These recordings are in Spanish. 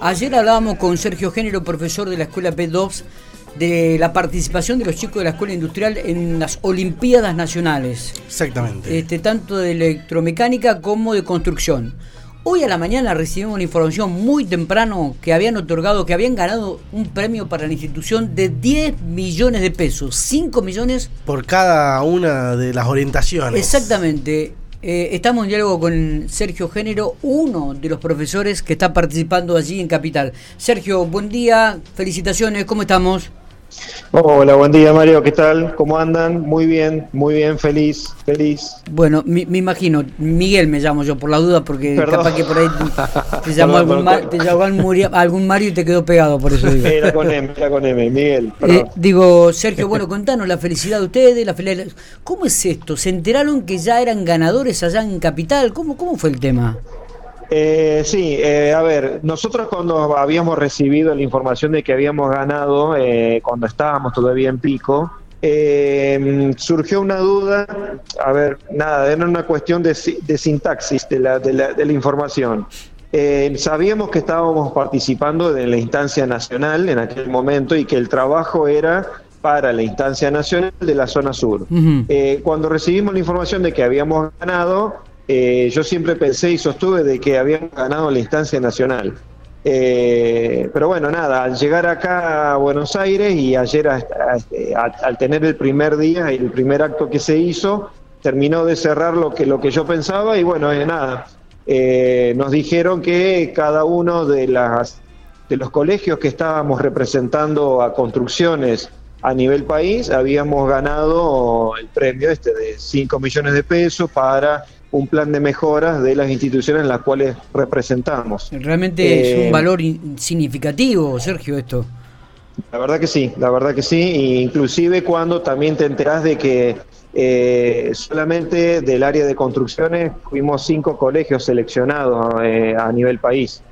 Ayer hablábamos con Sergio Género, profesor de la Escuela P2, de la participación de los chicos de la Escuela Industrial en las Olimpiadas Nacionales. Exactamente. Este, tanto de electromecánica como de construcción. Hoy a la mañana recibimos una información muy temprano que habían otorgado, que habían ganado un premio para la institución de 10 millones de pesos. 5 millones. Por cada una de las orientaciones. Exactamente. Eh, estamos en diálogo con Sergio Género, uno de los profesores que está participando allí en Capital. Sergio, buen día, felicitaciones, ¿cómo estamos? Hola, buen día Mario, ¿qué tal? ¿Cómo andan? Muy bien, muy bien, feliz, feliz. Bueno, me, imagino, Miguel me llamo yo por la duda, porque capaz que por ahí te llamó, algún, algún, Mario y te quedó pegado, por eso digo. Era con M, era con M, Miguel. Eh, digo, Sergio, bueno, contanos la felicidad de ustedes, la felicidad... ¿Cómo es esto? ¿Se enteraron que ya eran ganadores allá en Capital? ¿Cómo, cómo fue el tema? Eh, sí, eh, a ver, nosotros cuando habíamos recibido la información de que habíamos ganado, eh, cuando estábamos todavía en pico, eh, surgió una duda, a ver, nada, era una cuestión de, sintaxis de la, de la, de la información. sabíamos que estábamos participando de la instancia nacional en aquel momento y que el trabajo era para la instancia nacional de la zona sur. cuando recibimos la información de que habíamos ganado, eh, yo siempre pensé y sostuve de que habían ganado la instancia nacional. Eh, pero bueno, nada, al llegar acá a Buenos Aires y ayer al tener el primer día y el primer acto que se hizo, terminó de cerrar lo que, lo que yo pensaba y bueno, eh, nada, nos dijeron que cada uno de, las, de los colegios que estábamos representando a construcciones a nivel país habíamos ganado el premio este de 5 millones de pesos para un plan de mejoras de las instituciones en las cuales representamos. Realmente es un eh, valor significativo, Sergio, esto. La verdad que sí, la verdad que sí, inclusive cuando también te enterás de que eh, solamente del área de construcciones fuimos cinco colegios seleccionados eh, a nivel país,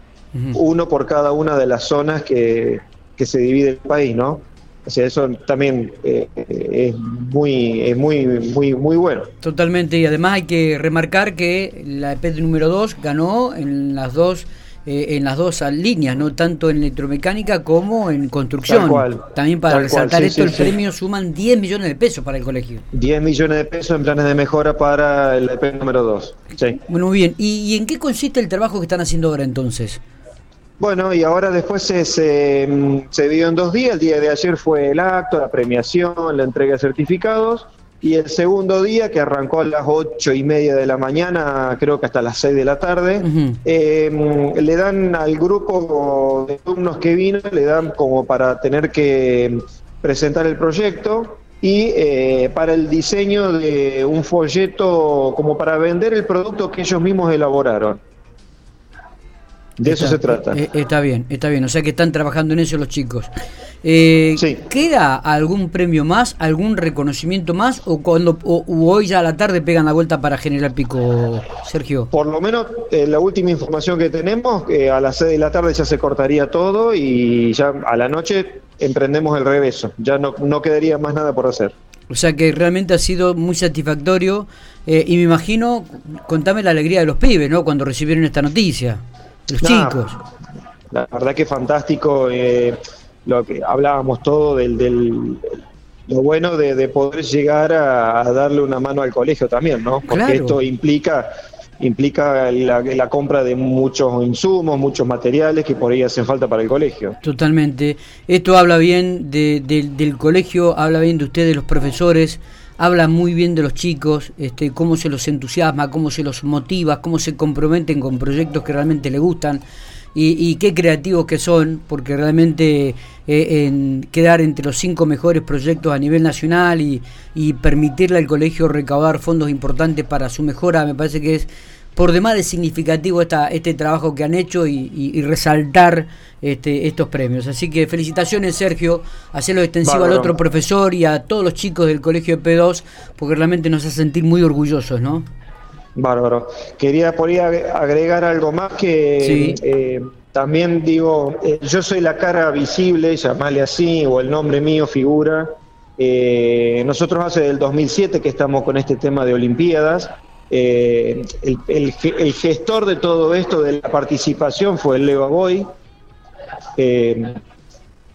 uno por cada una de las zonas que, que se divide el país, ¿no? O sea, eso también eh, es muy es muy muy muy bueno. Totalmente, y además hay que remarcar que la EP número 2 ganó en las dos eh, en las dos líneas, no tanto en electromecánica como en construcción. También para resaltar esto, el premio suman 10 millones de pesos para el colegio. 10 millones de pesos en planes de mejora para el EP número 2. Sí. Bueno, muy bien. ¿Y en qué consiste el trabajo que están haciendo ahora entonces? Bueno, y ahora después se, se, se, dio en dos días. El día de ayer fue el acto, la premiación, la entrega de certificados. Y el segundo día, que arrancó a las ocho y media de la mañana, creo que hasta las seis de la tarde, eh, le dan al grupo de alumnos que vino, le dan como para tener que presentar el proyecto y eh, para el diseño de un folleto como para vender el producto que ellos mismos elaboraron. De eso se trata. Eh, está bien, está bien. O sea que están trabajando en eso los chicos. Eh, ¿Queda algún premio más, algún reconocimiento más o cuando hoy ya a la tarde pegan la vuelta para General Pico, Sergio? Por lo menos eh, la última información que tenemos, que a las 6 de la tarde ya se cortaría todo y ya a la noche emprendemos el regreso. Ya no, no quedaría más nada por hacer. O sea que realmente ha sido muy satisfactorio y me imagino, contame la alegría de los pibes, ¿no? Cuando recibieron esta noticia los chicos. La verdad que fantástico. Eh, lo que hablábamos todo del, del lo bueno de, poder llegar a, darle una mano al colegio también, ¿no? Porque esto implica implica la, compra de muchos insumos, muchos materiales que por ahí hacen falta para el colegio. Totalmente. Esto habla bien de, del colegio, habla bien de ustedes, los profesores, habla muy bien de los chicos, este, cómo se los entusiasma, cómo se los motiva, cómo se comprometen con proyectos que realmente les gustan y, qué creativos que son, porque realmente eh, en quedar entre los cinco mejores proyectos a nivel nacional y, y permitirle al colegio recaudar fondos importantes para su mejora, me parece que es por demás de significativo esta, este trabajo que han hecho y, resaltar este, estos premios. Así que felicitaciones Sergio, hacerlo extensivo al otro profesor y a todos los chicos del colegio de P2, porque realmente nos hace sentir muy orgullosos, ¿no? Bárbaro. Quería por agregar algo más que eh, también digo, eh, yo soy la cara visible, llamarle así, o el nombre mío figura. Eh, nosotros hace del 2007 que estamos con este tema de Olimpiadas eh, el, gestor de todo esto, de la participación, fue el Leo Boy, eh,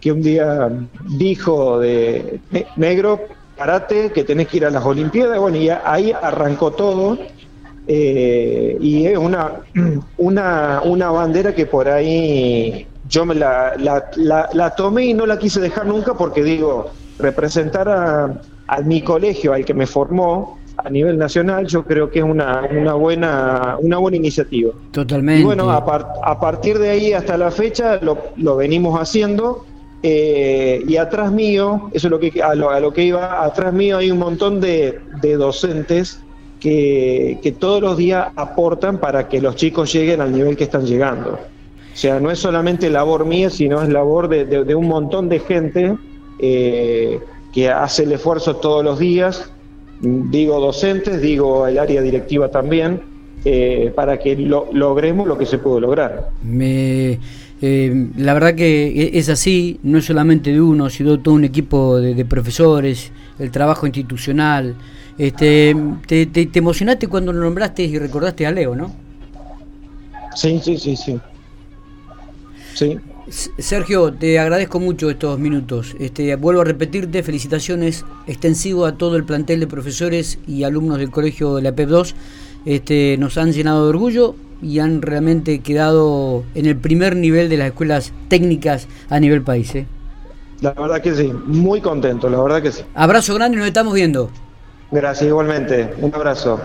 que un día dijo de negro, parate, que tenés que ir a las Olimpiadas, bueno, y ahí arrancó todo. Eh, y es una, una, una bandera que por ahí yo me la, la, la, tomé y no la quise dejar nunca porque digo, representar a, a mi colegio, al que me formó, a nivel nacional, yo creo que es una, una, buena, una buena iniciativa. Totalmente. Y bueno, a, a partir de ahí hasta la fecha lo, lo venimos haciendo. Eh, y atrás mío, eso es lo que, a, lo, a lo que iba, atrás mío hay un montón de, de docentes que, que, todos los días aportan para que los chicos lleguen al nivel que están llegando. O sea, no es solamente labor mía, sino es labor de, de, de un montón de gente eh, que hace el esfuerzo todos los días digo docentes, digo el área directiva también, eh, para que lo, logremos lo que se pudo lograr. Me, eh, la verdad que e, es así, no es solamente de uno, sino todo un equipo de, de profesores, el trabajo institucional. Este, te, te, te, emocionaste cuando lo nombraste y recordaste a Leo, ¿no? Sí, sí, sí, sí. Sí. Sergio, te agradezco mucho estos minutos. Este, vuelvo a repetirte, felicitaciones extensivo a todo el plantel de profesores y alumnos del colegio de la PEP 2. Este, nos han llenado de orgullo y han realmente quedado en el primer nivel de las escuelas técnicas a nivel país. ¿eh? La verdad que sí, muy contento, la verdad que sí. Abrazo grande y nos estamos viendo. Gracias, igualmente. Un abrazo.